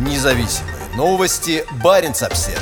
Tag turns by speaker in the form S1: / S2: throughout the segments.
S1: Независимые новости. Барин обсерва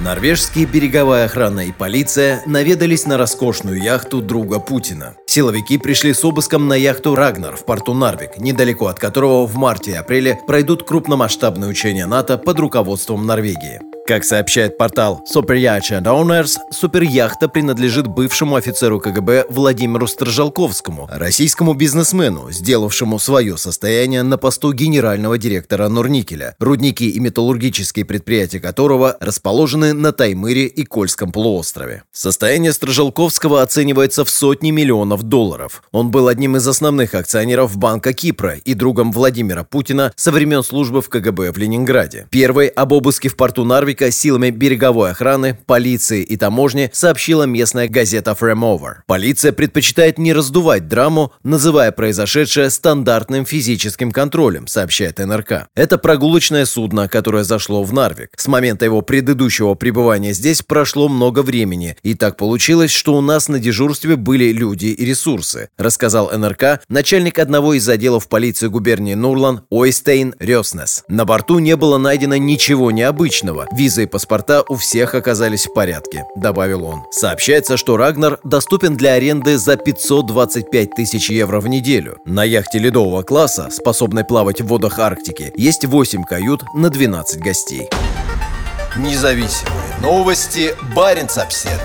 S1: Норвежские береговая охрана и полиция наведались на роскошную яхту друга Путина. Силовики пришли с обыском на яхту «Рагнар» в порту Нарвик, недалеко от которого в марте и апреле пройдут крупномасштабные учения НАТО под руководством Норвегии. Как сообщает портал Super Yacht and Owners, суперяхта принадлежит бывшему офицеру КГБ Владимиру Строжалковскому, российскому бизнесмену, сделавшему свое состояние на посту генерального директора Норникеля, рудники и металлургические предприятия которого расположены на Таймыре и Кольском полуострове. Состояние Строжалковского оценивается в сотни миллионов долларов. Он был одним из основных акционеров Банка Кипра и другом Владимира Путина со времен службы в КГБ в Ленинграде. Первый об обыске в порту Нарвик Наркотика силами береговой охраны, полиции и таможни сообщила местная газета Fremover. Полиция предпочитает не раздувать драму, называя произошедшее стандартным физическим контролем, сообщает НРК. Это прогулочное судно, которое зашло в Нарвик. С момента его предыдущего пребывания здесь прошло много времени, и так получилось, что у нас на дежурстве были люди и ресурсы, рассказал НРК начальник одного из отделов полиции губернии Нурлан Ойстейн Рёснес. На борту не было найдено ничего необычного. Визы и паспорта у всех оказались в порядке», — добавил он. Сообщается, что Рагнар доступен для аренды за 525 тысяч евро в неделю. На яхте ледового класса, способной плавать в водах Арктики, есть 8 кают на 12 гостей. Независимые новости. Барин обседный.